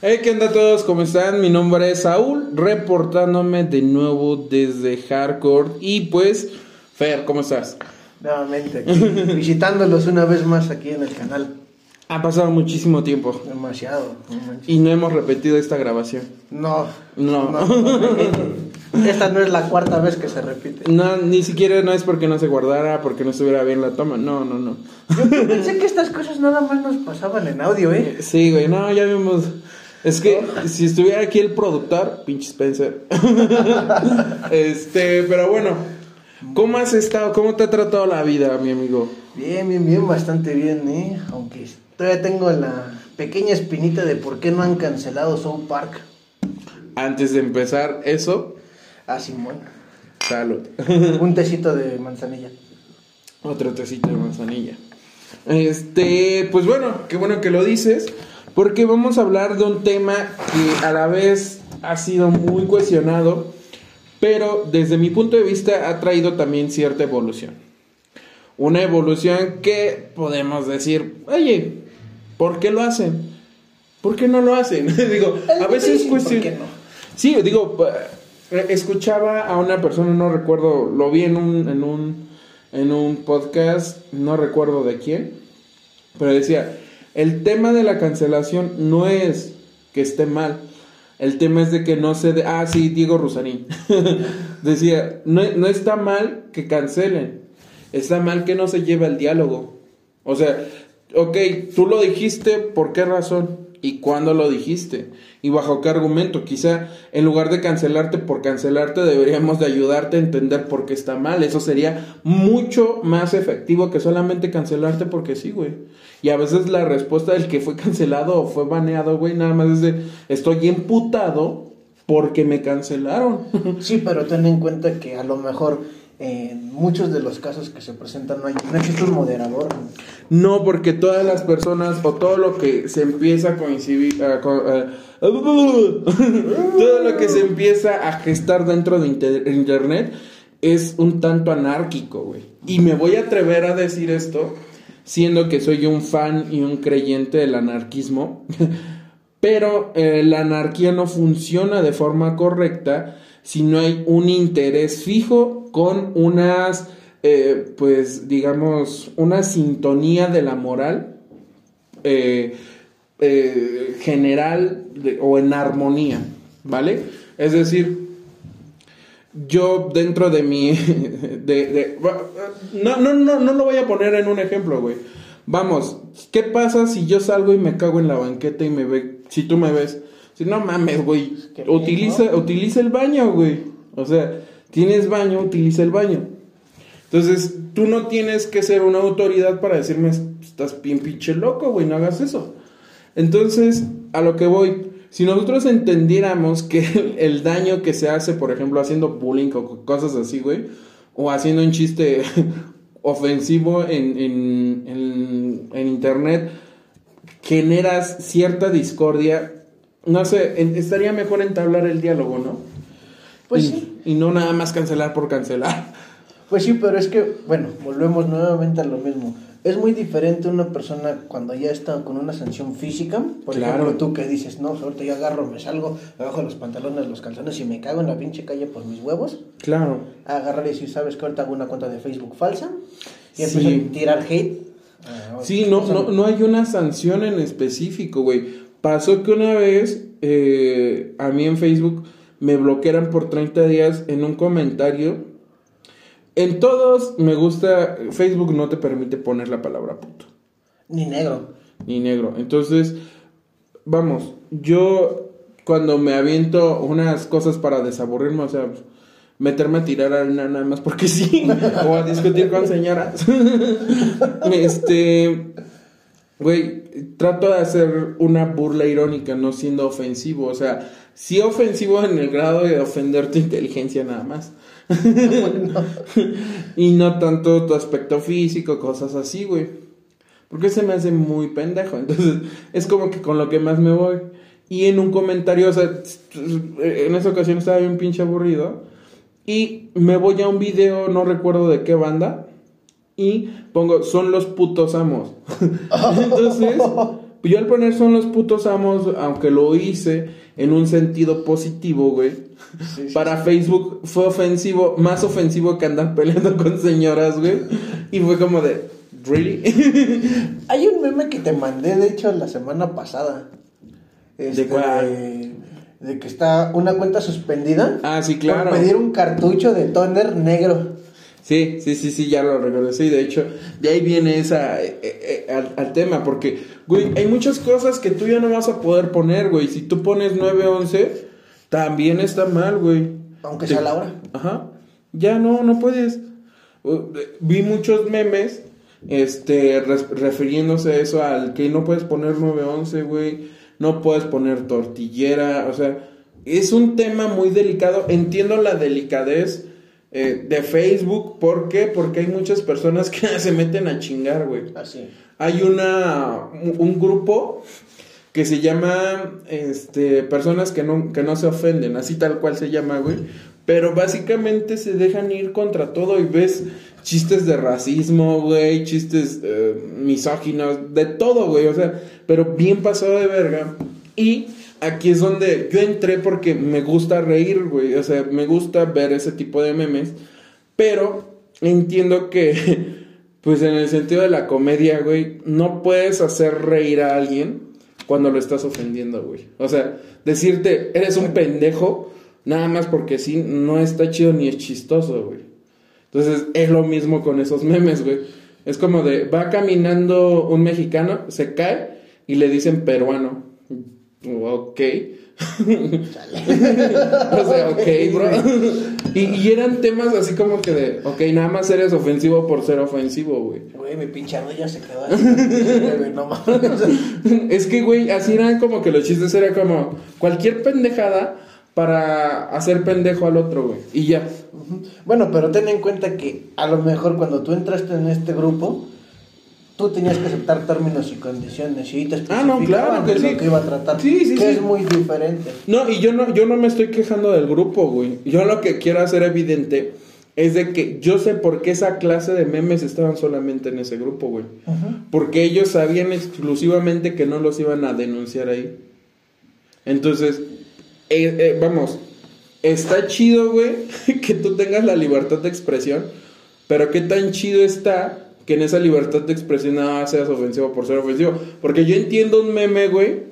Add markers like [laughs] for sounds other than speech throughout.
Hey, ¿qué onda a todos? ¿Cómo están? Mi nombre es Saúl, reportándome de nuevo desde Hardcore. Y pues, Fer, ¿cómo estás? Nuevamente, aquí, [laughs] visitándolos una vez más aquí en el canal. Ha pasado muchísimo tiempo Demasiado. no y no hemos repetido esta grabación. No. No. Esta no es la cuarta vez que se repite. No, ni siquiera no es porque no se guardara, porque no estuviera bien la toma. No, no, no. Yo pensé que estas cosas nada más nos pasaban en audio, ¿eh? Sí, güey, no, ya vimos. Es que [laughs] si estuviera aquí el productor, pinche Spencer. [laughs] este, pero bueno, ¿cómo has estado? ¿Cómo te ha tratado la vida, mi amigo? Bien, bien, bien, bastante bien, ¿eh? Aunque todavía tengo la pequeña espinita de por qué no han cancelado South Park. Antes de empezar eso, Ah, Simón. salud. [laughs] Un tecito de manzanilla. Otro tecito de manzanilla. Este, pues bueno, qué bueno que lo dices, porque vamos a hablar de un tema que a la vez ha sido muy cuestionado, pero desde mi punto de vista ha traído también cierta evolución. Una evolución que podemos decir, oye, ¿por qué lo hacen? ¿Por qué no lo hacen? [laughs] digo, a veces ¿por cuestión... qué no? Sí, digo, eh, escuchaba a una persona, no recuerdo, lo vi en un, en un, en un podcast, no recuerdo de quién, pero decía, el tema de la cancelación no es que esté mal, el tema es de que no se... De ah, sí, Diego Rusarín. [laughs] decía, no, no está mal que cancelen, está mal que no se lleve el diálogo. O sea, ok, tú lo dijiste, ¿por qué razón? ¿Y cuándo lo dijiste? ¿Y bajo qué argumento? Quizá en lugar de cancelarte por cancelarte, deberíamos de ayudarte a entender por qué está mal. Eso sería mucho más efectivo que solamente cancelarte porque sí, güey. Y a veces la respuesta del que fue cancelado o fue baneado, güey, nada más es de estoy emputado porque me cancelaron. Sí, pero ten en cuenta que a lo mejor en muchos de los casos que se presentan no, hay, no existe un moderador. No, porque todas las personas o todo lo que se empieza a coincidir, a co- a- [laughs] todo lo que se empieza a gestar dentro de inter- internet es un tanto anárquico, güey. Y me voy a atrever a decir esto, siendo que soy un fan y un creyente del anarquismo, [laughs] pero eh, la anarquía no funciona de forma correcta si no hay un interés fijo con unas, eh, pues digamos, una sintonía de la moral eh, eh, general de- o en armonía, ¿vale? Es decir, yo dentro de mi... [laughs] De, de- no, no, no, no lo voy a poner en un ejemplo, güey. Vamos, ¿qué pasa si yo salgo y me cago en la banqueta y me ve, si tú me ves? Si no mames, güey, bien, utiliza, ¿no? utiliza el baño, güey. O sea, tienes baño, utiliza el baño. Entonces, tú no tienes que ser una autoridad para decirme, estás bien pinche loco, güey, no hagas eso. Entonces, a lo que voy, si nosotros entendiéramos que [laughs] el, daño que se hace, por ejemplo, haciendo bullying o co- cosas así, güey, o haciendo un chiste [laughs] ofensivo en, en, en, en internet, generas cierta discordia, no sé, estaría mejor entablar el diálogo, ¿no? Pues y, sí. y no nada más cancelar por cancelar. Pues sí, pero es que, bueno, volvemos nuevamente a lo mismo. Es muy diferente una persona cuando ya está con una sanción física. Por Claro. ejemplo, tú que dices, no, ahorita yo agarro, me salgo, me bajo los pantalones, los calzones y me cago en la pinche calle por mis huevos. Claro. A agarrar y decir, ¿sabes que ahorita hago una cuenta de Facebook falsa? Y Sí. empiezo a tirar hate. Ah, Sí, no, no, no hay una sanción en específico, güey. Pasó que una vez eh, a mí en Facebook me bloquearan por 30 días en un comentario. En todos me gusta, Facebook no te permite poner la palabra puto, Ni negro. ni negro. Entonces, vamos, yo cuando me aviento unas cosas para desaburrirme, o sea, meterme a tirar arena nada más porque sí, [laughs] o a discutir con señoras. [laughs] este, güey, trato de hacer una burla irónica, no siendo ofensivo, o sea, sí ofensivo en el grado de ofender tu inteligencia nada más. [laughs] y no tanto tu aspecto físico, cosas así, güey. Porque se me hace muy pendejo. Entonces, es como que con lo que más me voy. Y en un comentario, o sea, en esa ocasión estaba bien pinche aburrido. Y me voy a un video, no recuerdo de qué banda. Y pongo, son los putos amos. [laughs] Entonces, yo al poner son los putos amos, aunque lo hice en un sentido positivo, güey. para Facebook fue ofensivo, más ofensivo que andar peleando con señoras, güey. Y fue como de, ¿really? [laughs] Hay un meme que te mandé, de hecho, la semana pasada. ¿De Este, cuál? de que está una cuenta suspendida. Ah, sí, claro. Por pedir un cartucho de toner negro. Sí, sí, sí, sí, ya lo recuerdo. Sí, de hecho, de ahí viene esa eh, eh, eh, al, al tema, porque, güey, hay muchas cosas que tú ya no vas a poder poner, güey. Si tú pones 911, también está mal, güey. Aunque Te- sea la hora. Ajá. Ya no, no puedes. Vi muchos memes, este, refiriéndose a eso, al que no puedes poner 911, güey. No puedes poner tortillera, o sea, es un tema muy delicado. Entiendo la delicadez eh, de Facebook, ¿por qué? Porque hay muchas personas que [laughs] se meten a chingar, güey. Así. Hay una un, grupo que se llama este personas que no que no se ofenden, así tal cual se llama, güey, pero básicamente se dejan ir contra todo y ves chistes de racismo, güey, chistes eh, misóginos, de todo, güey, o sea, pero bien pasado de verga. Y aquí es donde yo entré porque me gusta reír, güey, o sea, me gusta ver ese tipo de memes, pero entiendo que [laughs] pues en el sentido de la comedia, güey, no puedes hacer reír a alguien cuando lo estás ofendiendo, güey. O sea, decirte, eres un pendejo, nada más porque sí, no está chido ni es chistoso, güey. Entonces, es lo mismo con esos memes, güey. Es como de, va caminando un mexicano, se cae y le dicen peruano. Ok. [laughs] o sea, ok, bro. y, y eran temas así como que de, ok, nada más eres ofensivo por ser ofensivo, güey. Güey, mi pinche rodilla se quedó así. Güey, no mames. [laughs] Es que, güey, así eran como que los chistes era como cualquier pendejada para hacer pendejo al otro, güey. Y ya. Bueno, pero ten en cuenta que a lo mejor cuando tú entraste en este grupo, tú tenías que aceptar términos y condiciones y te Ah, no, claro que sí. lo que iba a tratar. Sí, sí, que sí. es muy diferente. No, y yo no, yo no me estoy quejando del grupo, güey. Yo lo que quiero hacer evidente es de que yo sé por qué esa clase de memes estaban solamente en ese grupo, güey. Porque ellos sabían exclusivamente que no los iban a denunciar ahí. Entonces, eh, eh, vamos, está chido, güey, [laughs] que tú tengas la libertad de expresión, pero qué tan chido está que en esa libertad de expresión nada seas ofensivo por ser ofensivo. Porque yo entiendo un meme, güey,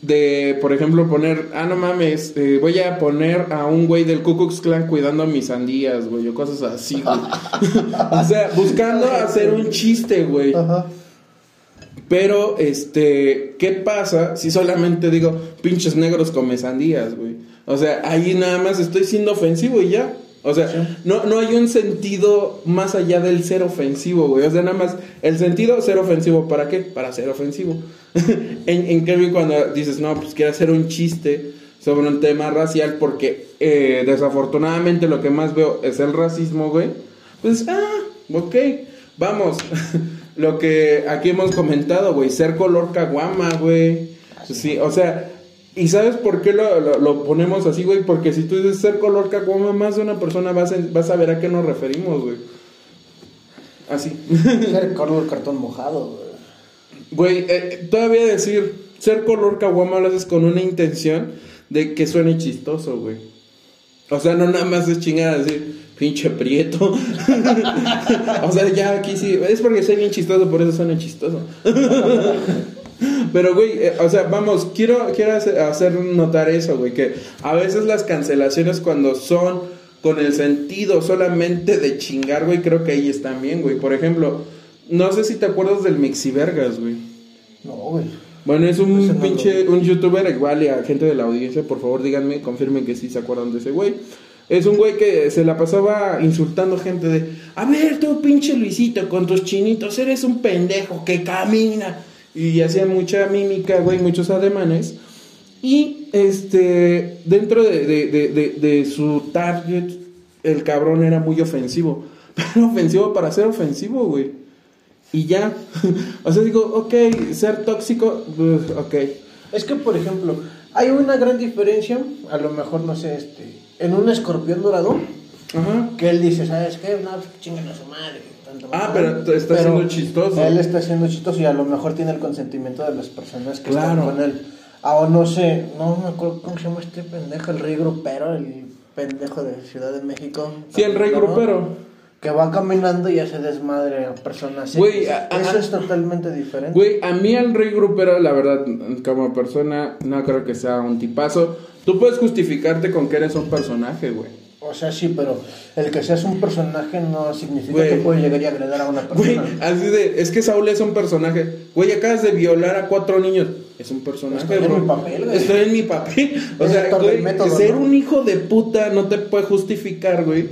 de, por ejemplo, poner, ah, no mames, eh, voy a poner a un güey del Ku Klux Klan cuidando a mis sandías, güey, o cosas así, güey. [laughs] o sea, buscando hacer un chiste, güey. Ajá. Pero, este, ¿qué pasa si solamente digo, pinches negros come sandías, güey? O sea, ahí nada más estoy siendo ofensivo y ya. O sea, no, no hay un sentido más allá del ser ofensivo, güey. O sea, nada más, el sentido ser ofensivo, ¿para qué? Para ser ofensivo. [laughs] en, en cambio, cuando dices, no, pues quiero hacer un chiste sobre un tema racial, porque eh, desafortunadamente lo que más veo es el racismo, güey. Pues, ah, ok, vamos. [laughs] lo que aquí hemos comentado, güey, ser color caguama, güey. Sí, o sea, ¿y sabes por qué lo, lo- lo ponemos así, güey? Porque si tú dices ser color caguama, más de una persona va a, va a saber a qué nos referimos, güey. Así. [laughs] Ser color cartón mojado, güey. Güey, eh, todavía decir ser color caguama lo haces con una intención de que suene chistoso, güey. O sea, no nada más es chingar decir, pinche prieto. [laughs] o sea, ya aquí sí, es porque soy bien chistoso, por eso suena chistoso. [laughs] Pero, güey, eh, o sea, vamos, quiero, quiero hacer, notar eso, güey, que a veces las cancelaciones cuando son con el sentido solamente de chingar, güey, creo que ahí están bien, güey. Por ejemplo, no sé si te acuerdas del Mixivergas, güey. No, güey. Bueno, es un no pinche, un youtuber igual y a gente de la audiencia, por favor díganme, confirmen que sí se acuerdan de ese güey. Es un güey que se la pasaba insultando gente de, a ver tú pinche Luisito con tus chinitos, eres un pendejo que camina. Y hacía mucha mímica, güey, muchos ademanes. Y este, dentro de, de- de- de- su target, el cabrón era muy ofensivo. [laughs] Pero ofensivo para ser ofensivo, güey. Y ya. [laughs] o sea, digo, ok, ser tóxico, pues, ok. Es que, por ejemplo, hay una gran diferencia, a lo mejor, no sé, este, en un escorpión dorado, Ajá. Que él dice, ¿sabes qué? No, pues chingan a su madre. Ah, madre". pero está siendo chistoso. Él está siendo chistoso y a lo mejor tiene el consentimiento de las personas que Claro. están con él. Ah, o no sé, no me acuerdo cómo se llama este pendejo, el rey grupero, el pendejo de Ciudad de México. Sí, el rey ¿no? grupero. Que va caminando y hace desmadre a personas. Güey, Eso es totalmente diferente. Güey, a mí el rey grupero, la verdad, como persona, no creo que sea un tipazo. Tú puedes justificarte con que eres un personaje, güey. O sea, sí, pero el que seas un personaje no significa que puedes llegar y agredar a una Güey, persona. así de, es que Saúl es un personaje. Güey, acabas de violar a cuatro niños. Es un personaje, Estoy en mi papel, güey. Estoy en mi papel. O Es sea, método, ser ¿no? un hijo de puta no te puede justificar, güey.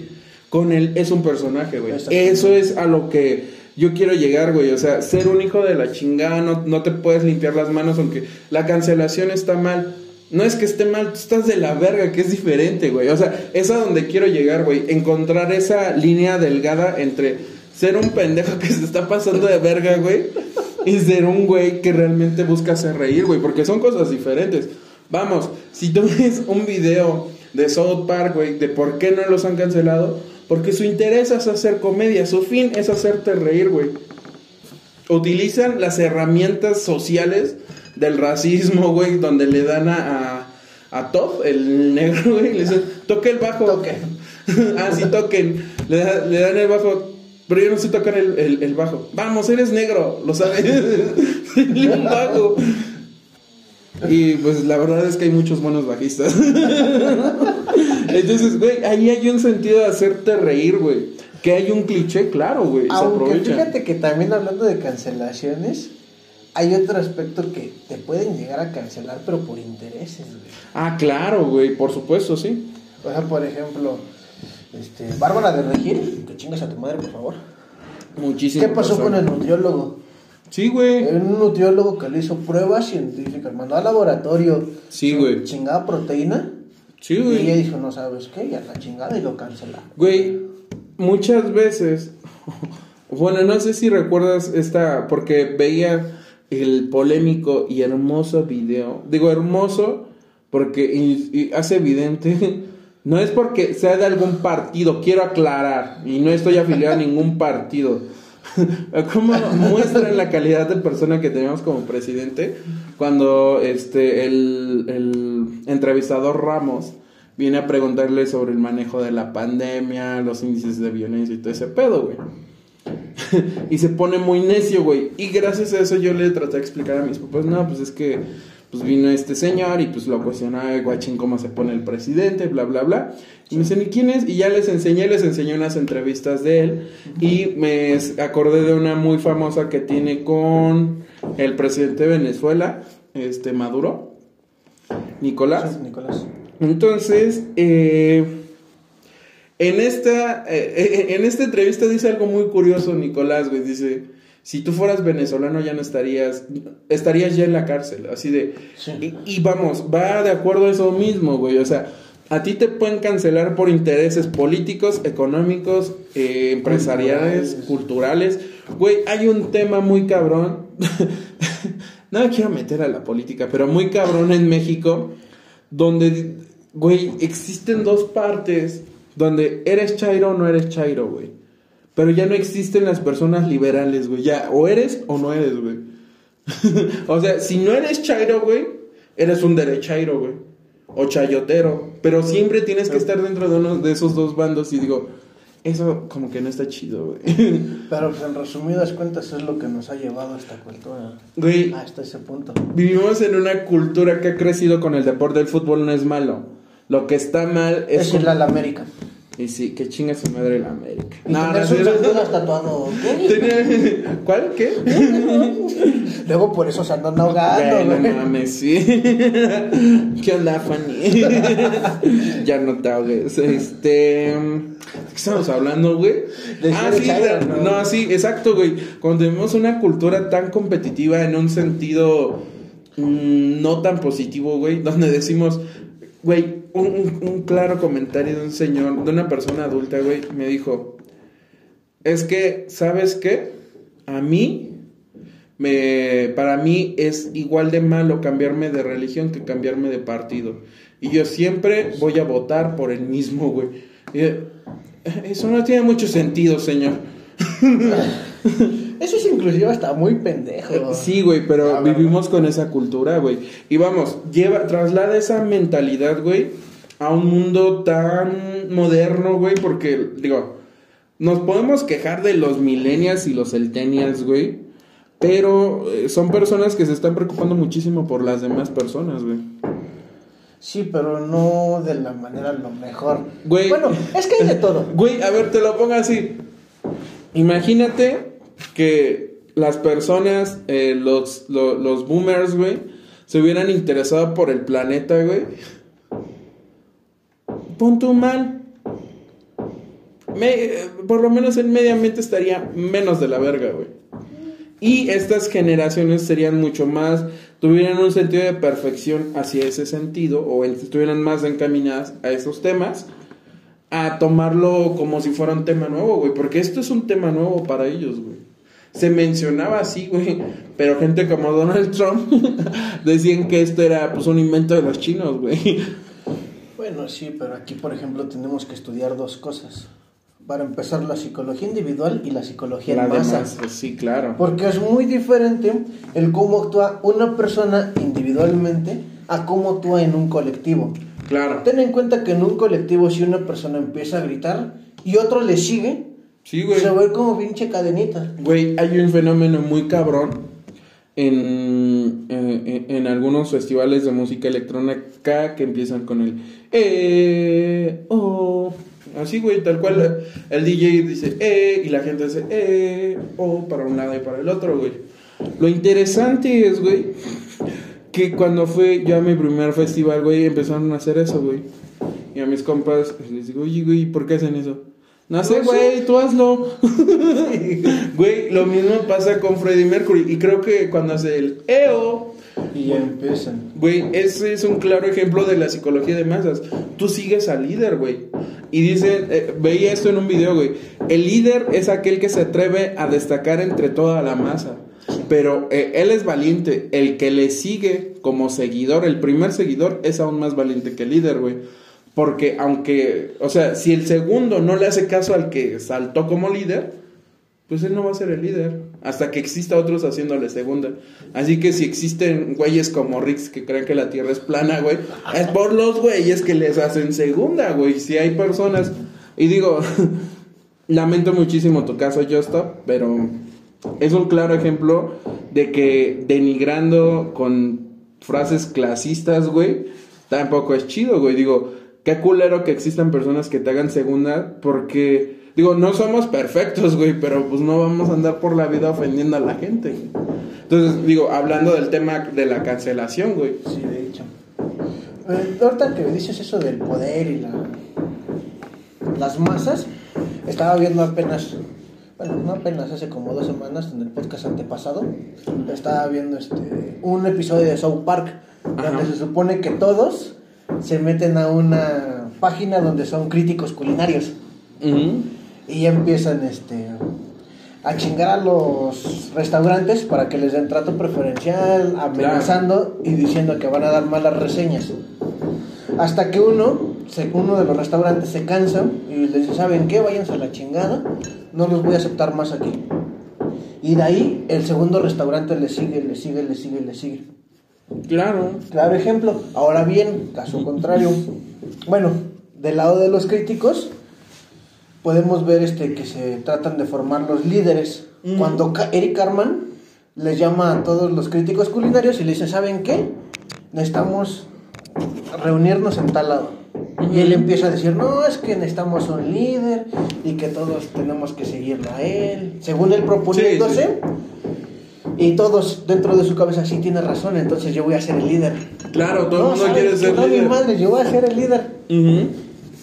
Con él es un personaje, güey. Eso es a lo que yo quiero llegar, güey. O sea, ser un hijo de la chingada, no, no te puedes limpiar las manos aunque la cancelación está mal. No es que esté mal, tú estás de la verga, que es diferente, güey. O sea, es a donde quiero llegar, güey. Encontrar esa línea delgada entre ser un pendejo que se está pasando de verga, güey, y ser un güey que realmente busca hacer reír, güey. Porque son cosas diferentes. Vamos, si tú [laughs] ves un video de South Park, güey, de por qué no los han cancelado, porque su interés es hacer comedia, su fin es hacerte reír, güey. Utilizan las herramientas sociales del racismo, güey, donde le dan a, a, a Todd, el negro, güey, y le dicen, toque el bajo. Toque. [laughs] ah, sí, toquen. Le, da- le dan el bajo. Pero yo no sé tocar el, el- el bajo. Vamos, eres negro, lo sabes. [laughs] Un bajo. Y pues la verdad es que hay muchos buenos bajistas. [laughs] Entonces, güey, ahí hay un sentido de hacerte reír, güey. Que hay un cliché, claro, güey. Se Aunque aprovecha. fíjate que también hablando de cancelaciones, hay otro aspecto que te pueden llegar a cancelar, pero por intereses, güey. Ah, claro, güey, por supuesto, sí. O sea, por ejemplo, este, Bárbara de Regil, que chingas a tu madre, por favor. Muchísimo. ¿Qué pasó con el nutriólogo? Sí, güey. Era un nutriólogo que le hizo pruebas científicas, mandó al laboratorio Sí, güey. chingada proteína. Sí, Y ella güey. dijo, no sabes qué, y a la chingada y lo cancelaron. Güey, muchas veces. [laughs] Bueno, no sé si recuerdas esta. Porque veía el polémico y hermoso video. Digo, hermoso porque y- y hace evidente. [laughs] No es porque sea de algún partido, quiero aclarar. Y no estoy afiliado a ningún [laughs] partido. [laughs] ¿Cómo muestran la calidad de persona que tenemos como presidente cuando este el, el entrevistador Ramos viene a preguntarle sobre el manejo de la pandemia, los índices de violencia y todo ese pedo, güey? [laughs] y se pone muy necio, güey. Y gracias a eso yo le traté de explicar a mis papás, no, pues es que pues vino este señor y pues lo cuestionaba, guachín, cómo se pone el presidente, bla, bla, bla. Y me dicen, ¿y quién es? Y ya les enseñé, les enseñé unas entrevistas de él y me acordé de una muy famosa que tiene con el presidente de Venezuela, este Maduro, Nicolás. Sí, Nicolás. Entonces, eh, en, esta, eh, eh, en esta entrevista dice algo muy curioso Nicolás, güey. Dice, si tú fueras venezolano ya no estarías, estarías ya en la cárcel. Así de... Sí. Y, y vamos, va de acuerdo a eso mismo, güey. O sea, a ti te pueden cancelar por intereses políticos, económicos, eh, empresariales, culturales. Güey, hay un tema muy cabrón. [laughs] no me quiero meter a la política, pero muy cabrón en México, donde, güey, existen dos partes, donde eres chairo o no eres chairo, güey. Pero ya no existen las personas liberales, güey. Ya, o eres o no eres, güey. [laughs] o sea, si no eres chairo, güey, eres un derechairo, güey. O chayotero. Pero siempre tienes que estar dentro de uno de esos dos bandos y digo, eso como que no está chido, güey. [laughs] Pero pues, en resumidas cuentas es lo que nos ha llevado a esta cultura. Güey, Hasta ese punto. vivimos en una cultura que ha crecido con el deporte del fútbol, no es malo. Lo que está mal es... Es la América. Y sí, que chinga su madre la América. Y no, no. Honduras tatuado. [laughs] Tenía- ¿Cuál? ¿Qué? [laughs] Luego por eso se andan ahogando, Güey, no mames, sí. [laughs] ¿Qué onda, Fanny? ya no te ahogues. Este. ¿De qué estamos hablando, güey? De Ah, sí, ¿no? no, sí, exacto, güey. Cuando tenemos una cultura tan competitiva en un sentido mm, no tan positivo, güey, donde decimos, güey, un, claro comentario de un señor, de una persona adulta, güey, me dijo: Es que, ¿sabes qué? A mí me, para mí es igual de malo cambiarme de religión que cambiarme de partido. Y yo siempre voy a votar por el mismo, güey. Eso no tiene mucho sentido, señor. [laughs] Eso es inclusive hasta muy pendejo. Sí, güey, pero vivimos con esa cultura, güey. Y vamos, lleva, traslada esa mentalidad, güey, a un mundo tan moderno, güey, porque, digo, nos podemos quejar de los millennials y los centennials, güey, pero eh, son personas que se están preocupando muchísimo por las demás personas, güey. Sí, pero no de la manera lo mejor. Güey. Bueno, es que hay de todo. Güey, a ver, te lo pongo así. Imagínate que las personas, eh, los, lo- los boomers, güey, se hubieran interesado por el planeta, güey. Pon tú mal. Me- eh, por lo menos el medio ambiente estaría menos de la verga, güey. Y estas generaciones serían mucho más, tuvieran un sentido de perfección hacia ese sentido, o estuvieran más encaminadas a esos temas, a tomarlo como si fuera un tema nuevo, güey, porque esto es un tema nuevo para ellos, güey. Se mencionaba así, güey, pero gente como Donald Trump [laughs] decían que esto era pues un invento de los chinos, güey. Bueno, sí, pero aquí, por ejemplo, tenemos que estudiar dos cosas. Para empezar, la psicología individual y la psicología La en masa. pues, sí, claro. Porque es muy diferente el cómo actúa una persona individualmente a cómo actúa en un colectivo. Claro. Ten en cuenta que en un colectivo si una persona empieza a gritar y otro le sigue, Sí, güey. se va a ir como pinche cadenita. Güey, hay un fenómeno muy cabrón en, en, en algunos festivales de música electrónica que empiezan con el eh, oh. Así, güey, tal cual el DJ dice eh y la gente dice eh, oh, para un lado y para el otro, güey. Lo interesante es, güey, que cuando fue yo a mi primer festival, güey, empezaron a hacer eso, güey. Y a mis compas les digo, oye, güey, ¿por qué hacen eso? No sé, No sé. güey, tú hazlo. [laughs] Güey, lo mismo pasa con Freddie Mercury. Y creo que cuando hace el EO, Y ya empiezan. güey, ese es un claro ejemplo de la psicología de masas. Tú sigues al líder, güey. Y dice, eh, veía esto en un video, güey. El líder es aquel que se atreve a destacar entre toda la masa. Pero eh, él es valiente. El que le sigue como seguidor, el primer seguidor, es aún más valiente que el líder, güey. Porque aunque, o sea, si el segundo no le hace caso al que saltó como líder, pues él no va a ser el líder. Hasta que exista otros haciéndole segunda. Así que si existen güeyes como Rix que creen que la tierra es plana, güey, es por los güeyes que les hacen segunda, güey. Si hay personas. Y digo, [laughs] lamento muchísimo tu caso, Justo, pero es un claro ejemplo de que denigrando con frases clasistas, güey, tampoco es chido, güey. Digo, qué culero que existan personas que te hagan segunda porque, digo, no somos perfectos, güey, pero pues no vamos a andar por la vida ofendiendo a la gente. güey. Entonces, digo, hablando del tema de la cancelación, güey. Sí, de hecho. Eh, ahorita que dices eso del poder y la, las masas, estaba viendo apenas, bueno, no apenas, hace como dos semanas en el podcast antepasado, estaba viendo este un episodio de South Park, donde se supone que todos se meten a una página donde son críticos culinarios Ujú. y ya empiezan este a chingar a los restaurantes para que les den trato preferencial, amenazando y diciendo que van a dar malas reseñas. Hasta que uno, uno de los restaurantes se cansa y les dice, ¿saben qué? Váyanse a la chingada, no los voy a aceptar más aquí. Y de ahí el segundo restaurante le sigue, le sigue, le sigue, le sigue. Claro. Claro ejemplo. Ahora bien, caso contrario. Bueno, del lado de los críticos, podemos ver este que se tratan de formar los líderes. Mm. Cuando Eric Carman les llama a todos los críticos culinarios y le dice, ¿saben qué? Necesitamos reunirnos en tal lado. Y él empieza a decir, no, es que necesitamos un líder y que todos tenemos que seguirlo a él. Según él proponiéndose. Sí, Y todos dentro de su cabeza, sí tiene razón, entonces yo voy a ser el líder. Claro, todo el No, mundo ¿saben quiere ser No, mi líder. madre, yo voy a ser el líder. Ujú.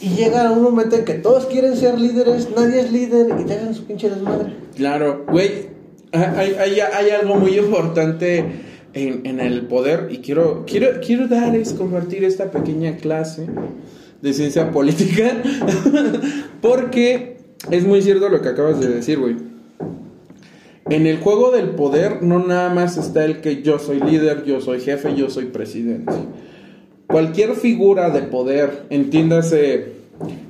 Y llega un momento en que todos quieren ser líderes, nadie es líder y te hagan su pinche desmadre. Claro, güey, hay, hay, hay algo muy importante en, en el poder y quiero, quiero, quiero dar, es compartir esta pequeña clase de ciencia política [laughs] porque es muy cierto lo que acabas de decir, güey. En el juego del poder no nada más está el que yo soy líder, yo soy jefe, yo soy presidente. Cualquier figura de poder, entiéndase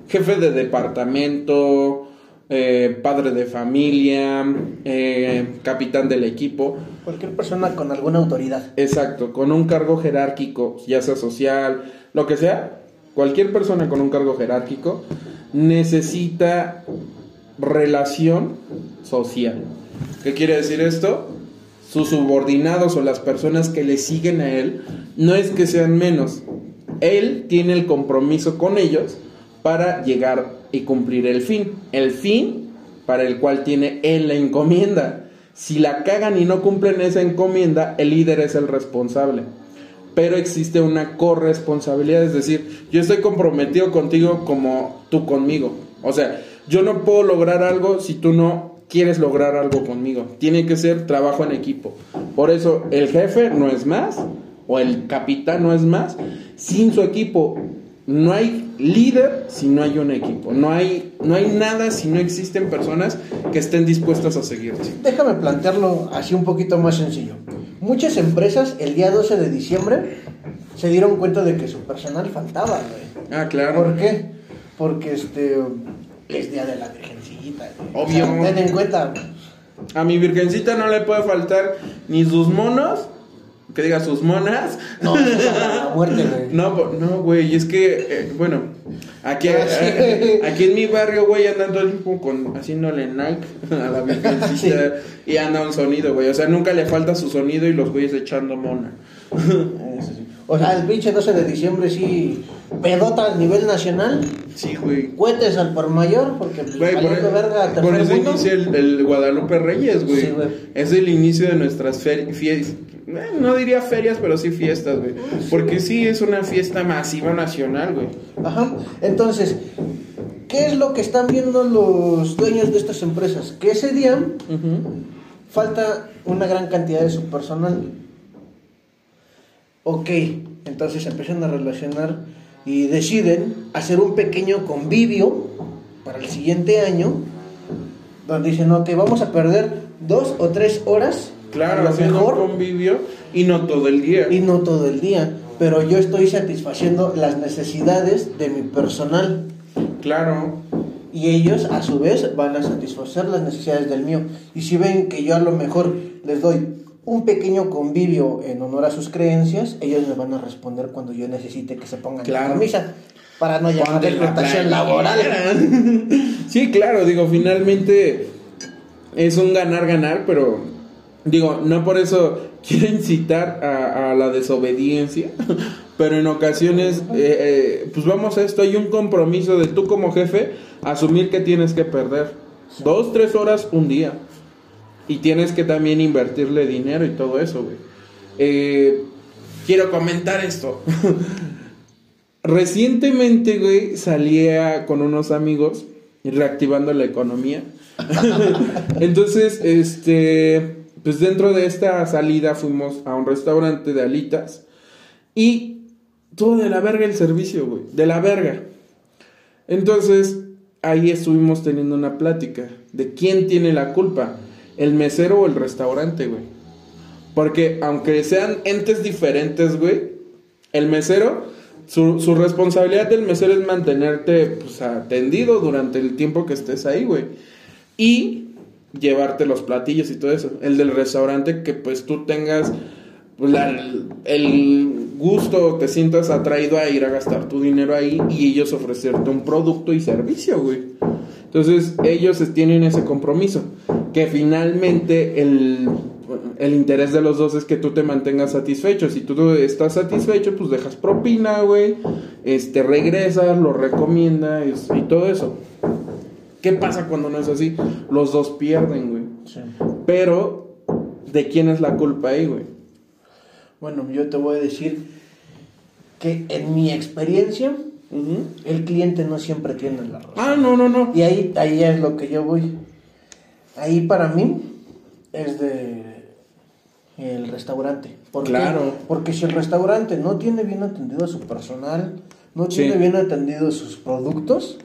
jefe de departamento, eh, padre de familia, eh, capitán del equipo. Cualquier persona con alguna autoridad. Exacto, con un cargo jerárquico, ya sea social, lo que sea, cualquier persona con un cargo jerárquico necesita relación social. ¿Qué quiere decir esto? Sus subordinados o las personas que le siguen a él no es que sean menos. Él tiene el compromiso con ellos para llegar y cumplir el fin. El fin para el cual tiene él la encomienda. Si la cagan y no cumplen esa encomienda, el líder es el responsable. Pero existe una corresponsabilidad, es decir, yo estoy comprometido contigo como tú conmigo. O sea, yo no puedo lograr algo si tú no quieres lograr algo conmigo. Tiene que ser trabajo en equipo. Por eso el jefe no es más, o el capitán no es más, sin su equipo. No hay líder si no hay un equipo. No hay, no hay nada si no existen personas que estén dispuestas a seguirte. Déjame plantearlo así un poquito más sencillo. Muchas empresas el día 12 de diciembre se dieron cuenta de que su personal faltaba, Ah, claro. ¿Por qué? Porque este es día de la virgencita. Obvio. ten en cuenta. A mi virgencita no le puede faltar ni sus monos que diga sus monas. No, muerte, güey. [laughs] No, no, güey, es que, eh, bueno, aquí, ah, eh, [laughs] aquí en mi barrio, güey, andan todo el tiempo con, haciéndole Nike a la virgencita [laughs] y anda un sonido, güey. O sea, nunca le falta su sonido y los güeyes echando mona. O sea, el pinche 12 de diciembre sí pedota a nivel nacional. Sí, güey. Cuentes al por mayor, porque pues, güey, por, e- verga, por eso inicia el, el, Guadalupe Reyes, güey. Sí, güey. Es el inicio de nuestras fiestas eh, no diría ferias, pero sí fiestas, güey. Porque sí es una fiesta masiva nacional, güey. Ajá. Entonces, ¿qué es lo que están viendo los dueños de estas empresas? Que ese día falta una gran cantidad de su personal. Ok, entonces empiezan a relacionar y deciden hacer un pequeño convivio para el siguiente año, donde dicen, ok, vamos a perder dos o tres horas Claro, haciendo un convivio y no todo el día. Y no todo el día, pero yo estoy satisfaciendo las necesidades de mi personal. Claro. Y ellos a su vez van a satisfacer las necesidades del mío. Y si ven que yo a lo mejor les doy un pequeño convivio en honor a sus creencias, ellos me van a responder cuando yo necesite que se pongan claro. la camisa para no llamar explotación laboral. [laughs] sí, claro, digo, finalmente es un ganar-ganar, pero Digo, no por eso [laughs] quiero incitar a, la desobediencia, [laughs] pero en ocasiones, eh, eh, pues vamos a esto, hay un compromiso de tú como jefe asumir que tienes que perder dos, tres horas un día. Y tienes que también invertirle dinero y todo eso, güey. Eh, quiero comentar esto. [laughs] Recientemente, güey, salía con unos amigos reactivando la economía. [laughs] Entonces, este pues dentro de esta salida fuimos a un restaurante de alitas y todo de la verga el servicio, güey, de la verga. Entonces, ahí estuvimos teniendo una plática de quién tiene la culpa, el mesero o el restaurante, güey. Porque aunque sean entes diferentes, güey, el mesero, su, su responsabilidad del mesero es mantenerte pues, atendido durante el tiempo que estés ahí, güey. Y llevarte los platillos y todo eso. El del restaurante que pues tú tengas pues, el gusto, te sientas atraído a ir a gastar tu dinero ahí y ellos ofrecerte un producto y servicio, güey. Entonces ellos tienen ese compromiso, que finalmente el, el interés de los dos es que tú te mantengas satisfecho. Si tú estás satisfecho, pues dejas propina, güey, este, regresas, lo recomiendas y todo eso. ¿Qué pasa cuando no es así? Los dos pierden, güey. Sí. Pero, ¿de quién es la culpa ahí, güey? Bueno, yo te voy a decir que en mi experiencia, el cliente no siempre tiene la razón. Ah, no, no, no. Y ahí, ahí es lo que yo voy. Ahí para mí es de el restaurante. ¿Por claro. Porque si el restaurante no tiene bien atendido a su personal, no tiene bien atendido a sus productos,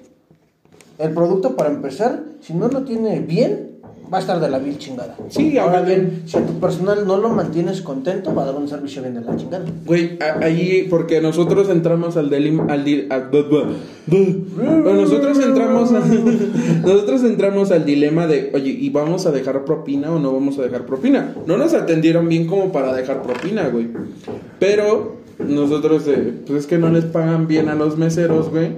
el producto, para empezar, si no lo tiene bien, va a estar de la vil chingada. Sí, ahora bien, si a tu personal no lo mantienes contento, va a dar un servicio bien de la chingada. Güey, ahí, porque nosotros entramos al delim, al di- a- bu- bu- bu- Bueno, nosotros entramos, a- [laughs] nosotros entramos al dilema de, oye, ¿y vamos a dejar propina o no vamos a dejar propina? No nos atendieron bien como para dejar propina, güey. Pero nosotros, eh, pues es que no les pagan bien a los meseros, güey.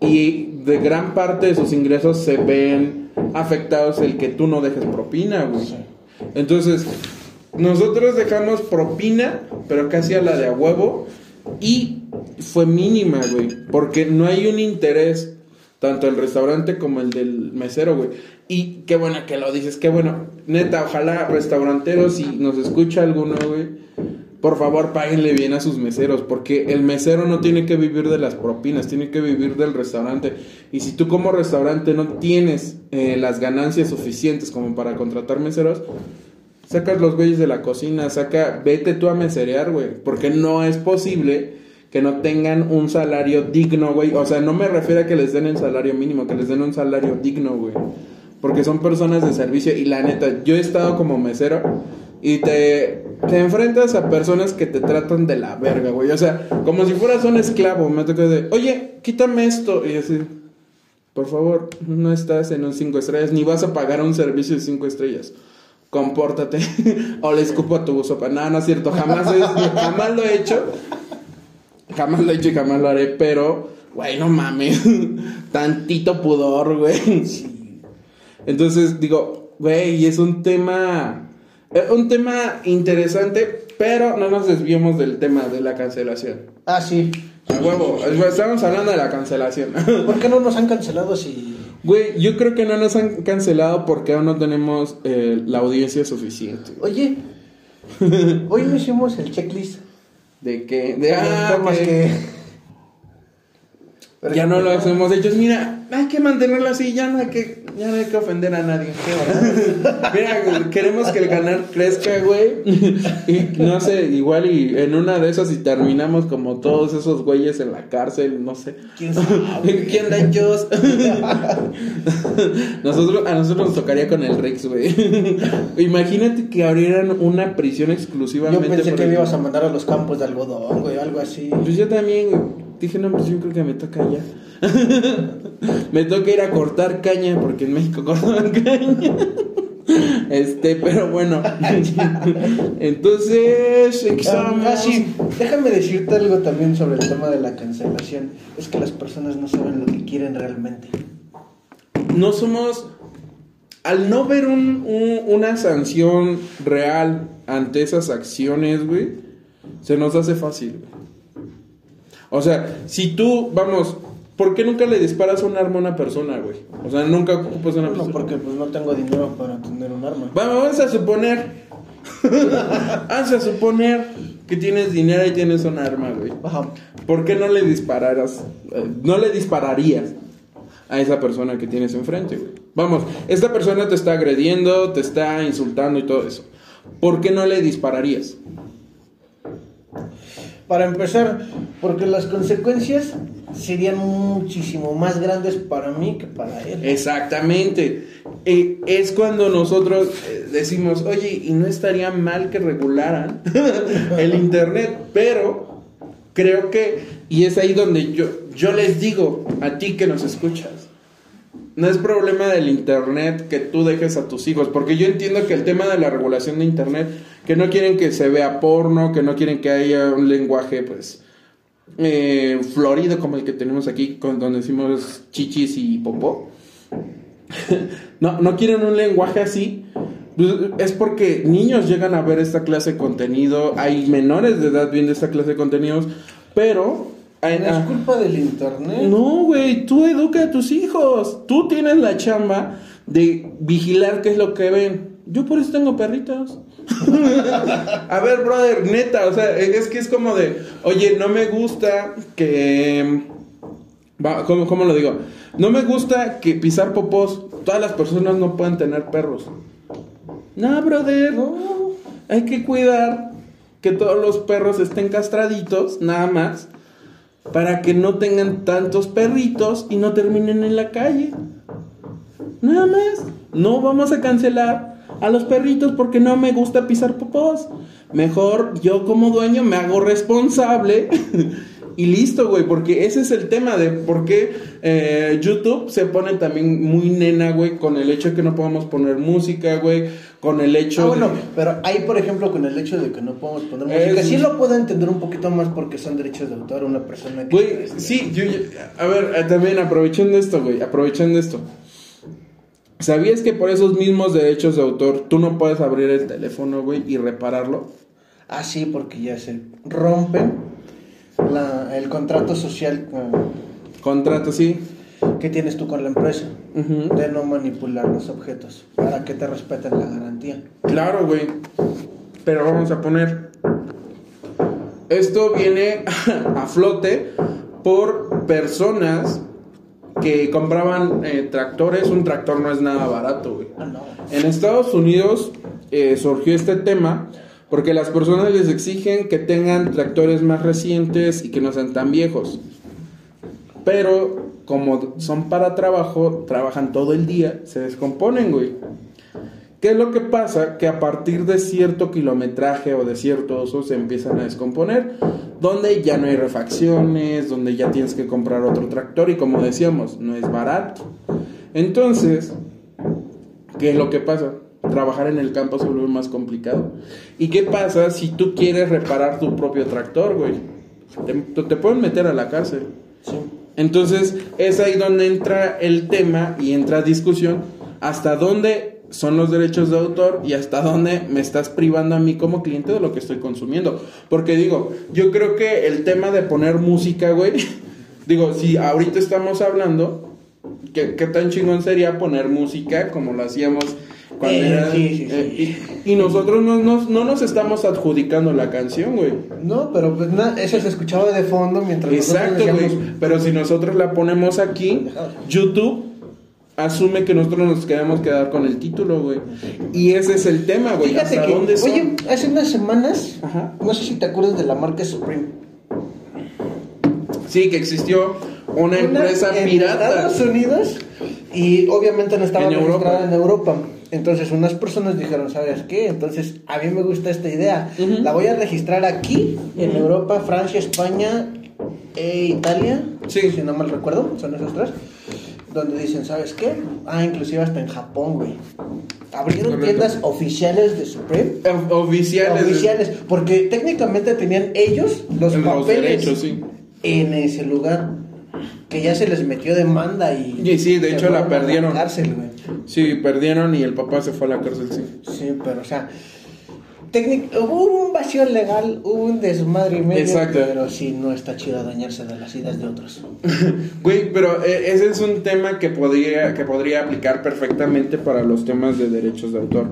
Y de gran parte de sus ingresos se ven afectados el que tú no dejes propina, güey. Entonces, nosotros dejamos propina, pero casi a la de a huevo. Y fue mínima, güey. Porque no hay un interés, tanto el restaurante como el del mesero, güey. Y qué bueno que lo dices, qué bueno. Neta, ojalá restauranteros, si nos escucha alguno, güey. Por favor, páguenle bien a sus meseros, porque el mesero no tiene que vivir de las propinas, tiene que vivir del restaurante. Y si tú como restaurante no tienes eh, las ganancias suficientes como para contratar meseros, sacas los güeyes de la cocina, saca, vete tú a meserear, güey, porque no es posible que no tengan un salario digno, güey. O sea, no me refiero a que les den el salario mínimo, que les den un salario digno, güey. Porque son personas de servicio y la neta, yo he estado como mesero y te, te enfrentas a personas que te tratan de la verga, güey. O sea, como si fueras un esclavo. Me toca de, oye, quítame esto. Y así, por favor, no estás en un 5 estrellas, ni vas a pagar un servicio de 5 estrellas. Compórtate. [laughs] o le escupo a tu sopa. No, no es cierto, jamás, es- jamás lo he hecho. Jamás lo he hecho y jamás lo haré, pero, güey, no mames. [laughs] Tantito pudor, güey. Entonces, digo, güey, es un tema. Es un tema interesante, pero no nos desviemos del tema de la cancelación. Ah, sí. A huevo, estamos hablando de la cancelación. [laughs] ¿Por qué no nos han cancelado si... Güey, yo creo que no nos han cancelado porque aún no tenemos eh, la audiencia suficiente. Oye, [laughs] hoy no hicimos el checklist ¿De qué? de ah, que que... ya no los hemos hecho. Mira, hay que mantenerlo así, ya no hay que, ya no hay que ofender a nadie. Mira, queremos que el canal crezca, güey. Y no sé, igual y en una de esas y terminamos como todos esos güeyes en la cárcel, no sé. ¿Quién sabe? [laughs] ¿Quién da ellos? nosotros, a nosotros nos tocaría con el Rex, güey. Imagínate que abrieran una prisión Yo exclusivamente. pensé por que el- me ibas a mandar a los campos de algodón, güey, algo así. Pues yo también, güey. Dije, no, pues yo creo que me toca ya. [laughs] me toca ir a cortar caña, porque en México [laughs] cortaban caña. este, pero bueno. [laughs] Entonces, ¿en qué Ah, ah, sí, déjame decirte algo también sobre el tema de la cancelación. Es que las personas no saben lo que quieren realmente. no somos. Al no ver un- un- una sanción real ante esas acciones, güey, se nos hace fácil, güey. O sea, si tú, vamos, ¿por qué nunca le disparas un arma a una persona, güey? O sea, nunca ocupas una No, pistola. porque pues no tengo dinero para tener un arma. Vamos a suponer. [laughs] Vamos a suponer que tienes dinero y tienes un arma, güey. Ajá. ¿Por qué no le dispararas? eh, no le dispararías a esa persona que tienes enfrente, güey. Vamos, esta persona te está agrediendo, te está insultando y todo eso. ¿Por qué no le dispararías? Para empezar, porque las consecuencias serían muchísimo más grandes para mí que para él. Exactamente. Eh, es cuando nosotros eh, decimos, oye, y no estaría mal que regularan [laughs] el Internet, pero creo que, y es ahí donde yo, yo les digo a ti que nos escuchas, no es problema del Internet que tú dejes a tus hijos, porque yo entiendo que el tema de la regulación de Internet, que no quieren que se vea porno, que no quieren que haya un lenguaje, pues, eh, florido como el que tenemos aquí, con, donde decimos chichis y popó. [laughs] no, no quieren un lenguaje así. Pues, Es porque niños llegan a ver esta clase de contenido, hay menores de edad viendo esta clase de contenidos, pero... No es culpa del internet. no, güey, tú educa a tus hijos. Tú tienes la chamba de vigilar qué es lo que ven. Yo por eso tengo perritos. [laughs] a ver, brother, neta, o sea, es que es como de, oye, no me gusta que... Va, ¿cómo, cómo lo digo? No me gusta que pisar popós. Todas las personas no pueden tener perros. No, brother. No. Hay que cuidar que todos los perros estén castraditos, nada más, para que no tengan tantos perritos y no terminen en la calle. Nada más. No vamos a cancelar a los perritos porque no me gusta pisar popós. Mejor yo como dueño me hago responsable [laughs] y listo, güey, porque ese es el tema de por qué eh, YouTube se pone también muy nena, güey, con el hecho de que no podemos poner música, güey, con el hecho ah, bueno, pero ahí, por ejemplo, con el hecho de que no podemos poner música, sí lo puedo entender un poquito más porque son derechos de autor una persona que... Güey, sí, yo, a ver, eh, también aprovechando esto, güey, aprovechando esto. ¿Sabías que por esos mismos derechos de autor tú no puedes abrir el teléfono, güey, y repararlo? Ah, sí, porque ya se rompen la, el contrato social. contrato, sí. ¿Qué tienes tú con la empresa? De no manipular los objetos para que te respeten la garantía. Claro, güey. Pero vamos a poner. Esto viene [laughs] a flote por personas que compraban eh, tractores. Un tractor no es nada barato, güey. Ah, en Estados Unidos eh, surgió este tema porque las personas les exigen que tengan tractores más recientes y que no sean tan viejos. Pero como son para trabajo, trabajan todo el día, se descomponen, güey. ¿Qué es lo que pasa? Que a partir de cierto kilometraje o de cierto uso se empiezan a descomponer, donde ya no hay refacciones, donde ya tienes que comprar otro tractor y como decíamos, no es barato. Entonces, ¿qué es lo que pasa? Trabajar en el campo se vuelve más complicado. ¿Y qué pasa si tú quieres reparar tu propio tractor, güey? Te, pueden meter a la cárcel. Entonces, es ahí donde entra el tema y entra discusión hasta dónde son los derechos de autor y hasta dónde me estás privando a mí como cliente de lo que estoy consumiendo. Porque digo, yo creo que el tema de poner música, güey, [laughs] digo, si ahorita estamos hablando, ¿qué, qué tan chingón sería poner música como lo hacíamos eh, y, nosotros no, no, nos estamos adjudicando la canción, güey. No, pero pues eso se escuchaba de fondo mientras Exacto, güey. Pero si nosotros la ponemos aquí, YouTube asume que nosotros nos queremos quedar con el título, güey. Y ese es el tema, güey. Fíjate que, oye, hace unas semanas, no sé si te acuerdas de la marca Supreme. Sí, que existió una, empresa pirata. En Estados Unidos y obviamente no estaba registrada en Europa. Entonces unas personas dijeron, ¿sabes qué? Entonces a mí me gusta esta idea. La voy a registrar aquí, en Europa, Francia, España e Italia. Sí. Si no mal recuerdo, son esos tres. Donde dicen, ¿sabes qué? Ah, inclusive hasta en Japón, güey. Abrieron tiendas oficiales de Supreme. Eh, oficiales. Oficiales. Porque técnicamente tenían ellos los, papeles en ese lugar. Que ya se les metió demanda y... Y sí, de hecho la perdieron. cárcel, güey. Sí, perdieron y el papá se fue a la cárcel, sí. Sí, pero o sea, hubo un vacío legal, hubo un desmadre y medio, Exacto. pero sí no está chido dañarse de las ideas de otros. [laughs] Güey, pero eh, ese es un tema que podría, que podría aplicar perfectamente para los temas de derechos de autor.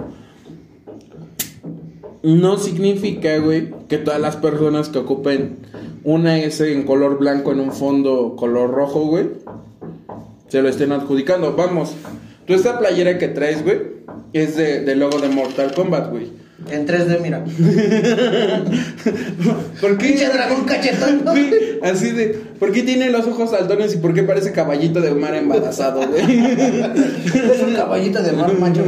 No significa, güey, que todas las personas que ocupen una S en color blanco en un fondo color rojo, güey, se lo estén adjudicando. Vamos, Tú esta playera que traes, güey, es de, de logo de Mortal Kombat, güey. En 3D, mira. [laughs] ¿Por qué? Pinche dragón cachetón. Así de. ¿Por qué tiene los ojos saltones y por qué parece caballito de mar embarazado, güey? [laughs] es un caballito de mar macho.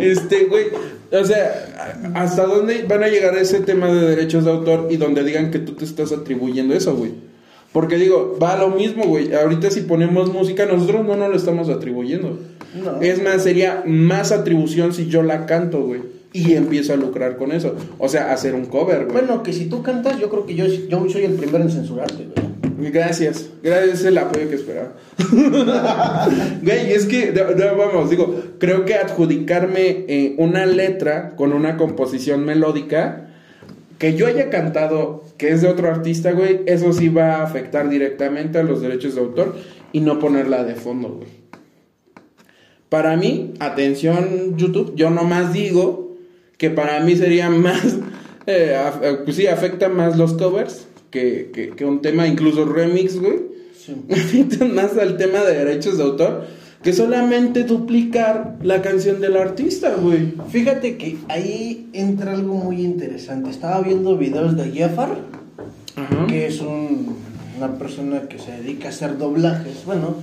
este, güey. O sea, ¿hasta dónde van a llegar ese tema de derechos de autor y donde digan que tú te estás atribuyendo eso, güey? Porque digo, va lo mismo, güey. Ahorita si ponemos música, nosotros no nos lo estamos atribuyendo. Es más, sería más atribución si yo la canto, güey. Y empiezo a lucrar con eso. O sea, hacer un cover, güey. Bueno, que si tú cantas, yo creo que yo, yo soy el primero en censurarte, güey. Gracias. Gracias, es el apoyo que esperaba. [laughs] güey, es que, vamos, digo, creo que adjudicarme eh, una letra con una composición melódica que yo haya cantado que es de otro artista, güey, eso sí va a afectar directamente a los derechos de autor y no ponerla de fondo, güey. Para mí, atención YouTube, yo nomás digo que para mí sería [laughs] más, eh, eh, pues sí, afecta más los covers que, que, un tema, incluso remix, güey. Sí. [laughs] más al tema de derechos de autor que solamente duplicar la canción del artista, güey. Fíjate que ahí entra algo muy interesante. Estaba viendo videos de Jeffar, que es una persona que se dedica a hacer doblajes. Bueno,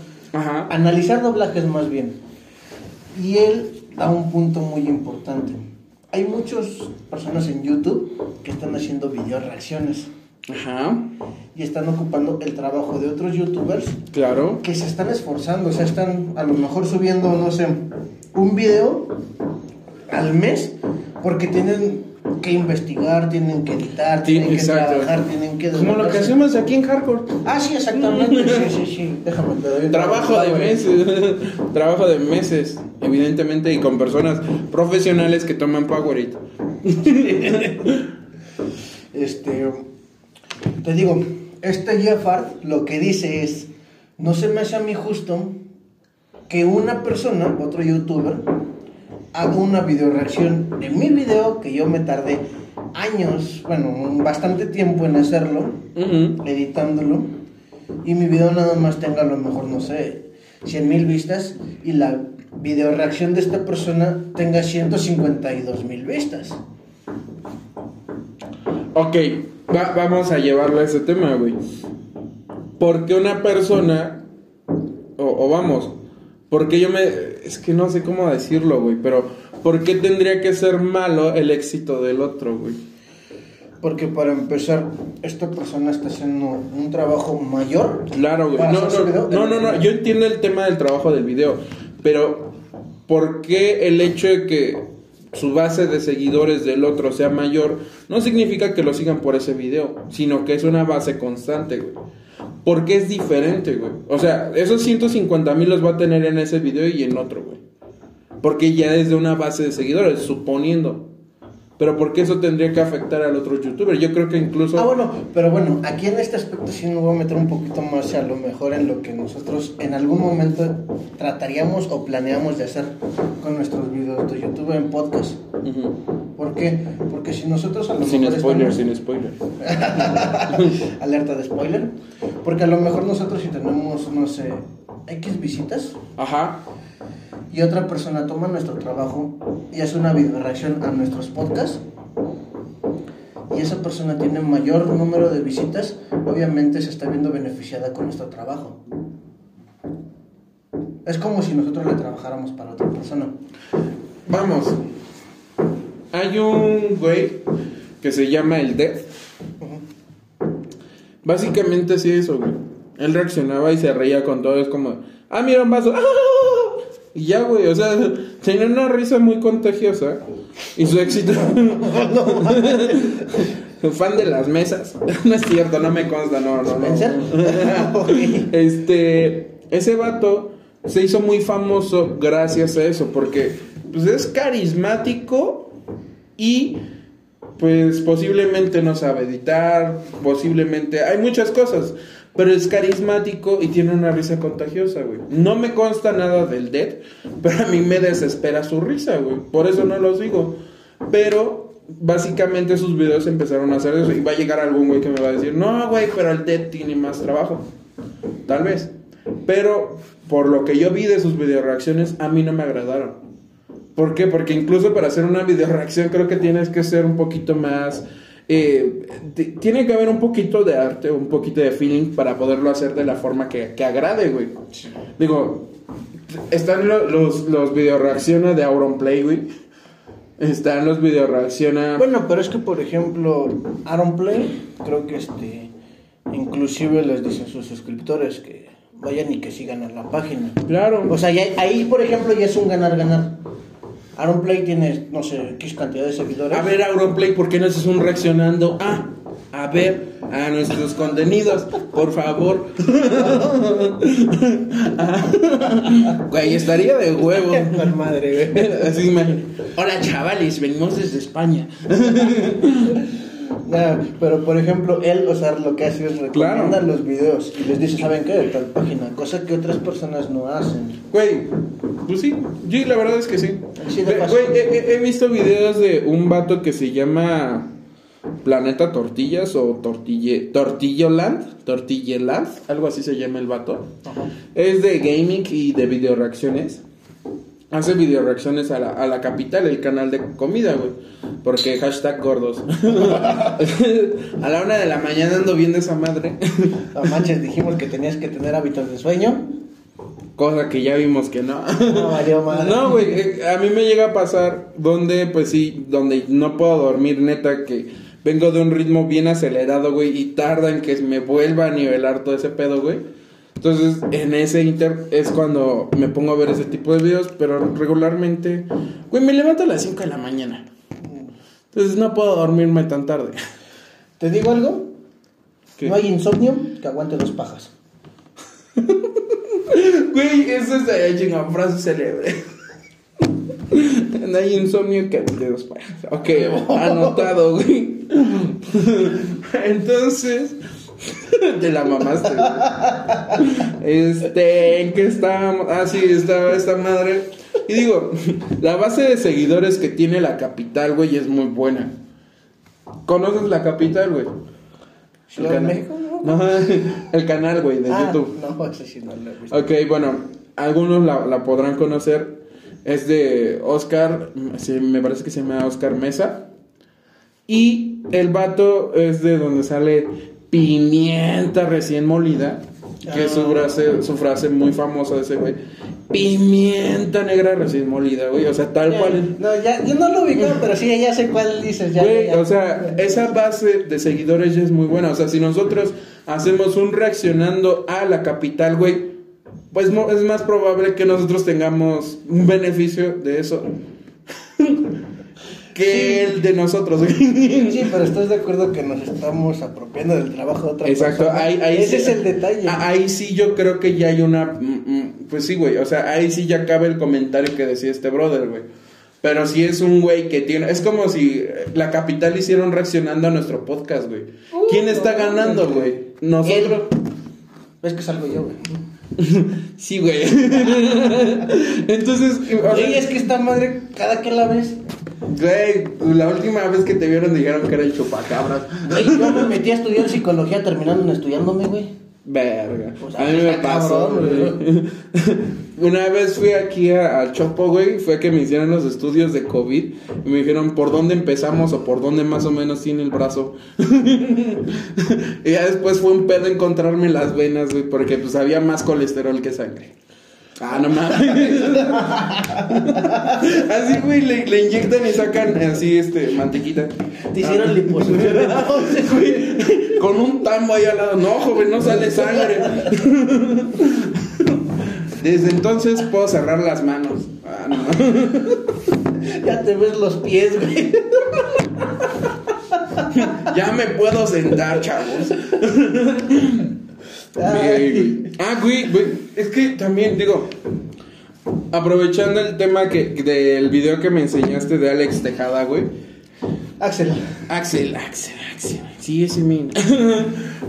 analizar doblajes más bien. Y él da un punto muy importante. Hay muchas personas en YouTube que están haciendo video reacciones. Ajá. Y están ocupando el trabajo de otros youtubers. Claro. Que se están esforzando. O sea, están a lo mejor subiendo, no sé, un video al mes. Porque tienen que investigar, tienen que editar, tienen que trabajar, tienen que... Como lo que hacemos aquí en Hardcore. Ah, sí, exactamente, sí, sí, sí, [laughs] déjame te Trabajo de meses, [laughs] trabajo de meses, evidentemente, y con personas profesionales que toman Powerade. [laughs] este, te digo, este Jeffard lo que dice es, no se me hace a mí justo que una persona, otro youtuber, hago una video reacción de mi video que yo me tardé años, bueno, bastante tiempo en hacerlo, editándolo, y mi video nada más tenga a lo mejor, no sé, 100 mil vistas y la video reacción de esta persona tenga 152 mil vistas. Ok, vamos a llevarlo a ese tema, güey. Porque una persona, o vamos, porque yo me... Es que no sé cómo decirlo, güey, pero ¿por qué tendría que ser malo el éxito del otro, güey? Porque para empezar, esta persona está haciendo un trabajo mayor. Claro, güey. No, no, no, no, no, yo entiendo el tema del trabajo del video, pero ¿por qué el hecho de que su base de seguidores del otro sea mayor no significa que lo sigan por ese video, sino que es una base constante, güey? Porque es diferente, güey. O sea, esos 150 mil los va a tener en ese video y en otro, güey. Porque ya es de una base de seguidores, suponiendo. Pero ¿por qué eso tendría que afectar al otro youtuber? Yo creo que incluso... Ah, bueno, pero bueno, aquí en este aspecto sí me voy a meter un poquito más a lo mejor en lo que nosotros en algún momento trataríamos o planeamos de hacer con nuestros videos de YouTube en podcast. ¿Por qué? Porque si nosotros a lo sin spoiler, sin spoiler. [laughs] Alerta de spoiler. Porque a lo mejor nosotros si tenemos, no sé, X visitas. Ajá y otra persona toma nuestro trabajo y hace una video reacción a nuestros podcasts y esa persona tiene mayor número de visitas, obviamente se está viendo beneficiada con nuestro trabajo. Es como si nosotros le trabajáramos para otra persona. Vamos. Hay un güey que se llama el Death. Básicamente así eso, güey. Él reaccionaba y se reía con todo. Es como, ah, mira un vaso. ¡Ah! [laughs] Y ya, güey, o sea, tenía una risa muy contagiosa. Y su éxito. [laughs] [laughs] Fan de las mesas. [laughs] no es cierto, no me consta, no, no, no. este. Ese vato se hizo muy famoso gracias a eso, porque pues es carismático y pues posiblemente no sabe editar, posiblemente hay muchas cosas, pero es carismático y tiene una risa contagiosa, güey. No me consta nada del Dead, pero a mí me desespera su risa, güey. Por eso no los digo. Pero básicamente sus videos empezaron a hacer eso. Y va a llegar algún güey que me va a decir, no, güey, pero el Dead tiene más trabajo. Tal vez. Pero por lo que yo vi de sus video reacciones, a mí no me agradaron. ¿Por qué? Porque incluso para hacer una video reacción creo que tienes que ser un poquito más eh, tiene que haber un poquito de arte, un poquito de feeling para poderlo hacer de la forma que, que agrade, güey. Digo, están los, los, video reacciona de Auronplay, güey. Están los video reacciona. Bueno, pero es que por ejemplo, Auronplay, creo que este. Inclusive les dicen sus suscriptores que vayan y que sigan a la página. Claro. O sea, ahí, por ejemplo, ya es un ganar-ganar. Auronplay tiene, no sé, X cantidad de seguidores. A ver, Auronplay, ¿por qué no haces un reaccionando? Ah, a ver, a nuestros contenidos, por favor. [laughs] güey, estaría de huevo. madre, güey. Así, Hola, chavales, venimos desde España. [laughs] pero por ejemplo, él, o sea, lo que hace es recomienda los videos y les dice, ¿saben qué? De tal página, cosa que otras personas no hacen. Güey, pues sí, sí, la verdad es que sí. Güey, he, visto videos de un vato que se llama Planeta Tortillas o Tortille, Tortilloland, Tortilleland, algo así se llama el vato. Es de gaming y de video reacciones hace video reacciones a la, a la capital, el canal de comida, güey. Porque hashtag gordos. [laughs] a la una de la mañana ando viendo esa madre. No manches, dijimos que tenías que tener hábitos de sueño. Cosa que ya vimos que no. No, valió madre. No, güey, eh, a mí me llega a pasar donde, pues sí, donde no puedo dormir, neta, que vengo de un ritmo bien acelerado, güey, y tarda en que me vuelva a nivelar todo ese pedo, güey. Entonces, en ese inter es cuando me pongo a ver ese tipo de videos, pero regularmente, güey, me levanto a las 5 de la mañana. Entonces no puedo dormirme tan tarde. ¿Te digo algo? ¿Qué? No hay insomnio que aguante dos pajas. Güey, eso es de una frase célebre. No hay insomnio que de dos pares. Ok, anotado, güey. Entonces, de la mamaste. güey. Este, ¿en qué estábamos? Ah, sí, estaba esta madre. Y digo, la base de seguidores que tiene la capital, güey, es muy buena. ¿Conoces la capital, güey? ¿Ciudad de. México? No. [laughs] El canal, güey, de Ah, YouTube. No, sí no lo he visto. Ok, bueno, algunos la, la podrán conocer. Es de Oscar, sí, me parece que se llama Oscar Mesa. Y el vato es de donde sale pimienta recién molida. Que es su frase, su frase muy famosa de ese güey. Pimienta negra recién molida, güey. O sea, tal Ya, cual. No, ya, yo no lo ubicaba, pero sí, ya sé cuál dices. Ya, Güey, ya, o sea, esa base de seguidores ya es muy buena. O sea, si nosotros hacemos un reaccionando a la capital, güey, pues es más probable que nosotros tengamos un beneficio de eso que el de nosotros, güey. Sí, pero estás de acuerdo que nos estamos apropiando del trabajo de otra Exacto, persona. ahí, ahí Ese sí- es el detalle. a- Ahí sí yo creo que ya hay una... mm, mm, Pues sí, güey, o sea, ahí sí ya cabe el comentario que decía este brother, güey. Pero si es un güey que tiene... Es como si la capital hicieron reaccionando a nuestro podcast, güey. ¿Quién está ganando, no, güey? Nosotros... Ves que salgo yo, güey. [laughs] Sí, güey. [laughs] Entonces, o sea, es que esta madre, cada que la ves. Güey, la última vez que te vieron dijeron que era el chupacabras. Güey, yo me metí a estudiar psicología terminando en estudiándome, güey. Verga. Pues, a mí me pasó, cabrón, güey. [laughs] Una vez fui aquí a- al Chopo, güey, fue que me hicieron los estudios de COVID y me dijeron por dónde empezamos o por dónde más o menos tiene el brazo. [laughs] y ya después fue un pedo encontrarme las venas, güey, porque pues había más colesterol que sangre. Ah, no mames. [laughs] así, güey, le, le inyectan y sacan así, este, mantequita. Te hicieron liposucción. [laughs] Güey, con un tambo ahí al lado. No, joven, no sale sangre. Desde entonces puedo cerrar las manos. Ah, no. ya te ves los pies, güey. Ya me puedo sentar, chavos. Ah, güey, güey. Es que también, digo, aprovechando el tema que, del video que me enseñaste de Alex Tejada, güey. Axel. Axel, Axel, Axel. Sí, ese mismo. [laughs]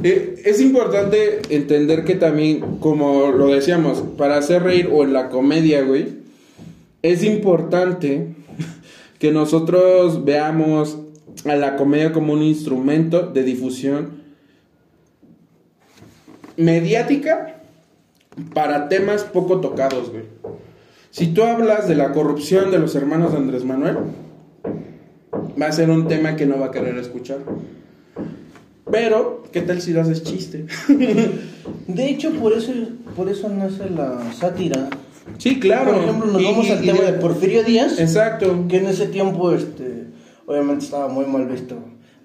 Eh, es importante entender que también, como lo decíamos, para hacer reír o en la comedia, güey, es importante [laughs] que nosotros veamos a la comedia como un instrumento de difusión mediática para temas poco tocados, güey. Si tú hablas de la corrupción de los hermanos de Andrés Manuel, va a ser un tema que no va a querer escuchar. Pero, ¿qué tal si lo haces chiste? [laughs] De hecho, por eso, por eso nace la sátira. Sí, claro. Por ejemplo, nos Y- vamos y- al y tema de- de Porfirio Díaz. Exacto. que en ese tiempo este obviamente estaba muy mal visto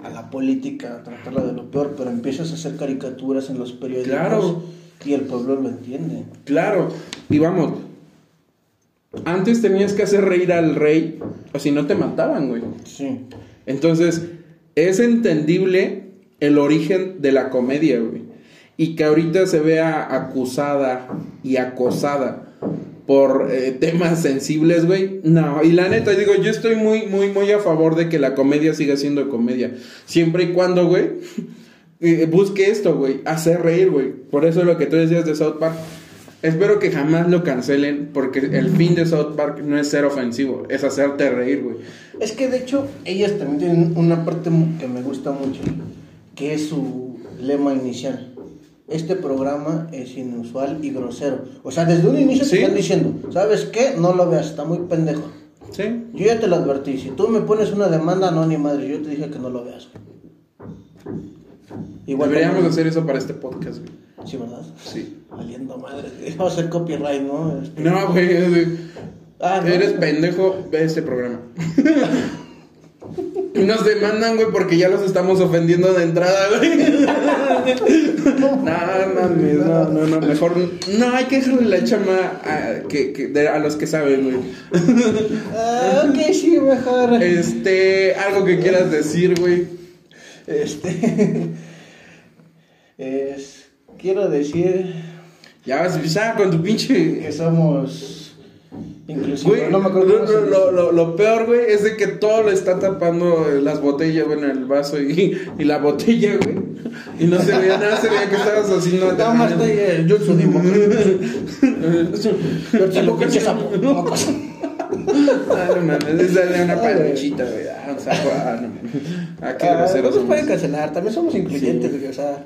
a la política tratarla de lo peor pero empiezas a hacer caricaturas en los periódicos Claro. y el pueblo lo entiende Claro. Y vamos. Antes tenías que hacer reír al rey, o si no te mataban, güey. sí Entonces, es entendible el origen de la comedia, güey. Y que ahorita se vea acusada y acosada por eh, temas sensibles, güey. No, y la neta, digo, yo estoy muy, muy, muy a favor de que la comedia siga siendo comedia. Siempre y cuando, güey, [laughs] eh, busque esto, güey, hacer reír, güey. Por eso lo que tú decías de South Park. Espero que jamás lo cancelen, porque el fin de South Park no es ser ofensivo, es hacerte reír, güey. es que de hecho ellas también tienen una parte que me gusta mucho que es su lema inicial este programa es inusual y grosero o sea desde un inicio Sí. te están diciendo sabes qué no lo veas está muy pendejo Sí. yo ya te lo advertí si tú me pones una demanda no ni madre yo te dije que no lo veas Igual Deberíamos hacer eso para este podcast, güey. Sí, ¿verdad? Sí. Valiendo madre. Vamos a hacer copyright, ¿no? Este... No, güey. Ah, Eres pendejo, ve este programa. [laughs] Nos demandan, güey, porque ya los estamos ofendiendo de entrada, güey. [laughs] [laughs] no, no, no, no, mejor no hay que dejarle la chama a, que, a los que saben, güey. ah, ok, sí, mejor. Este, algo que quieras decir, güey. Este, [laughs] es, quiero decir. Ya vas a empezar con tu pinche. Que somos Inclusive, no me acuerdo. Lo, lo, lo, peor, güey, es de que todo le está tapando las botellas, bueno, el vaso y, y la botella, güey. Y no se veía nada, se veía que estabas así, no. Nada más estoy, eh, yo soy Yo [laughs] Ah, no mames, esa de una panchita, güey. Ah, o sea, ah, no Aquí ah, no nos pueden cancelar, también somos incluyentes, güey, o sea.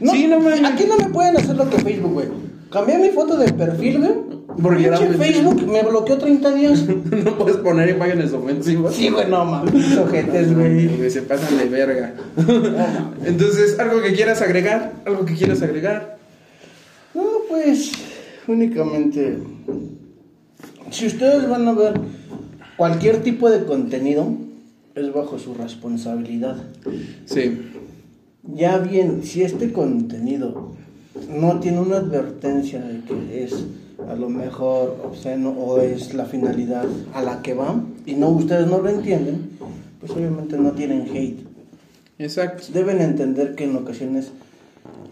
No, sí, no mames. Aquí no me pueden hacer lo que Facebook, güey. Cambié mi foto de perfil, güey porque era Facebook me bloqueó 30 días. [laughs] no puedes poner imágenes ofensivas. Sí, güey, no mames. [laughs] Ojetes, güey. Se pasan de verga. Entonces, ¿algo que quieras agregar? ¿Algo que quieras agregar? No, pues, únicamente. Si ustedes van a ver cualquier tipo de contenido, es bajo su responsabilidad. Sí. Ya bien, si este contenido no tiene una advertencia de que es a lo mejor obsceno o es la finalidad a la que van y no ustedes no lo entienden, pues obviamente no tienen hate. Exacto. Deben entender que en ocasiones,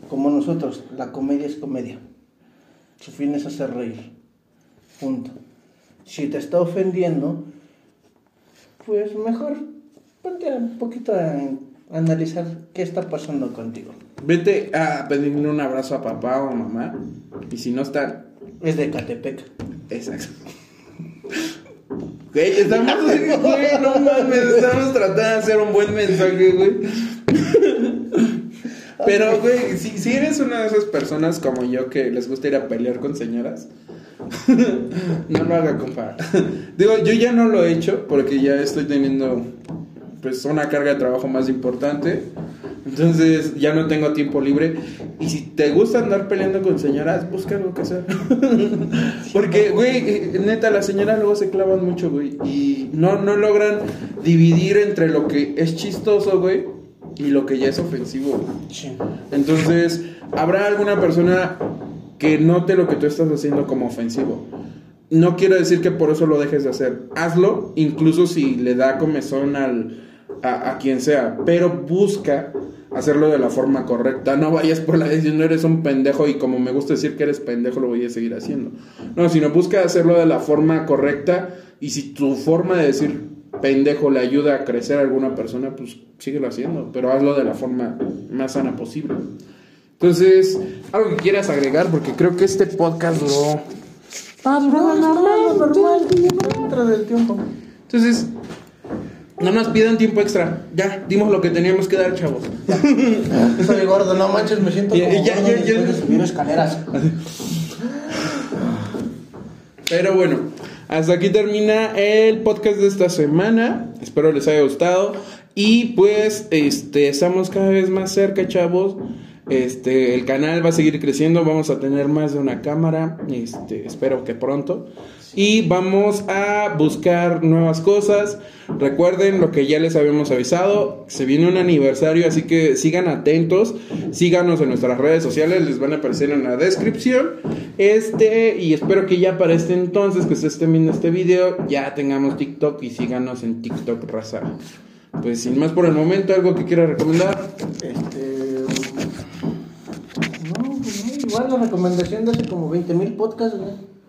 como nosotros, la comedia es comedia. Su fin es hacer reír. Punto. Si te está ofendiendo, pues mejor ponte un poquito a analizar qué está pasando contigo. Vete a pedirle un abrazo a papá o a mamá. Y si no está es de Catepec. Exacto. Güey, estamos, güey, no mames, estamos tratando de hacer un buen mensaje, güey. Pero, güey, si, si eres una de esas personas como yo que les gusta ir a pelear con señoras, [laughs] no lo haga, compa. Digo, yo ya no lo he hecho porque ya estoy teniendo, pues, una carga de trabajo más importante. Entonces ya no tengo tiempo libre. Y si te gusta andar peleando con señoras, busca algo que hacer. [laughs] Porque, güey, neta, las señoras luego se clavan mucho, güey. Y no, no logran dividir entre lo que es chistoso, güey, y lo que ya es ofensivo. Entonces, habrá alguna persona que note lo que tú estás haciendo como ofensivo. No quiero decir que por eso lo dejes de hacer. Hazlo, incluso si le da comezón al, a, a quien sea. Pero busca hacerlo de la forma correcta. No vayas por la decisión, eres un pendejo y como me gusta decir que eres pendejo, lo voy a seguir haciendo. No, sino busca hacerlo de la forma correcta y si tu forma de decir pendejo le ayuda a crecer a alguna persona, pues síguelo haciendo, pero hazlo de la forma más sana posible. Entonces, algo que quieras agregar, porque creo que este podcast duró... Ah, duró normal, normal, dentro del tiempo. Entonces, no nos pidan tiempo extra. Ya, dimos lo que teníamos que dar, chavos. Soy gordo, no manches, me siento como ya, ya, ya, de subir escaleras. Pero bueno, hasta aquí termina el podcast de esta semana. Espero les haya gustado. Y pues, este, estamos cada vez más cerca, chavos. Este, el canal va a seguir creciendo, vamos a tener más de una cámara, este, espero que pronto. Y vamos a buscar nuevas cosas. Recuerden lo que ya les habíamos avisado, se viene un aniversario, así que sigan atentos, síganos en nuestras redes sociales, les van a aparecer en la descripción. Este, y espero que ya para este entonces que ustedes estén viendo este video, ya tengamos TikTok y síganos en TikTok raza. Pues sin más por el momento, algo que quiera recomendar. Este igual la recomendación de hace como 20 mil podcasts, güey.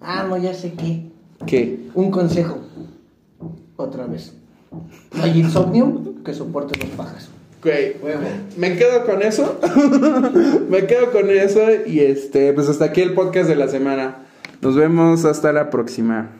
Ah, no, ya sé qué. ¿Qué? Un consejo. Otra vez. No hay insomnio que soporte los pajas. Güey, me quedo con eso. [laughs] me quedo con eso. Y este, pues hasta aquí el podcast de la semana. Nos vemos hasta la próxima.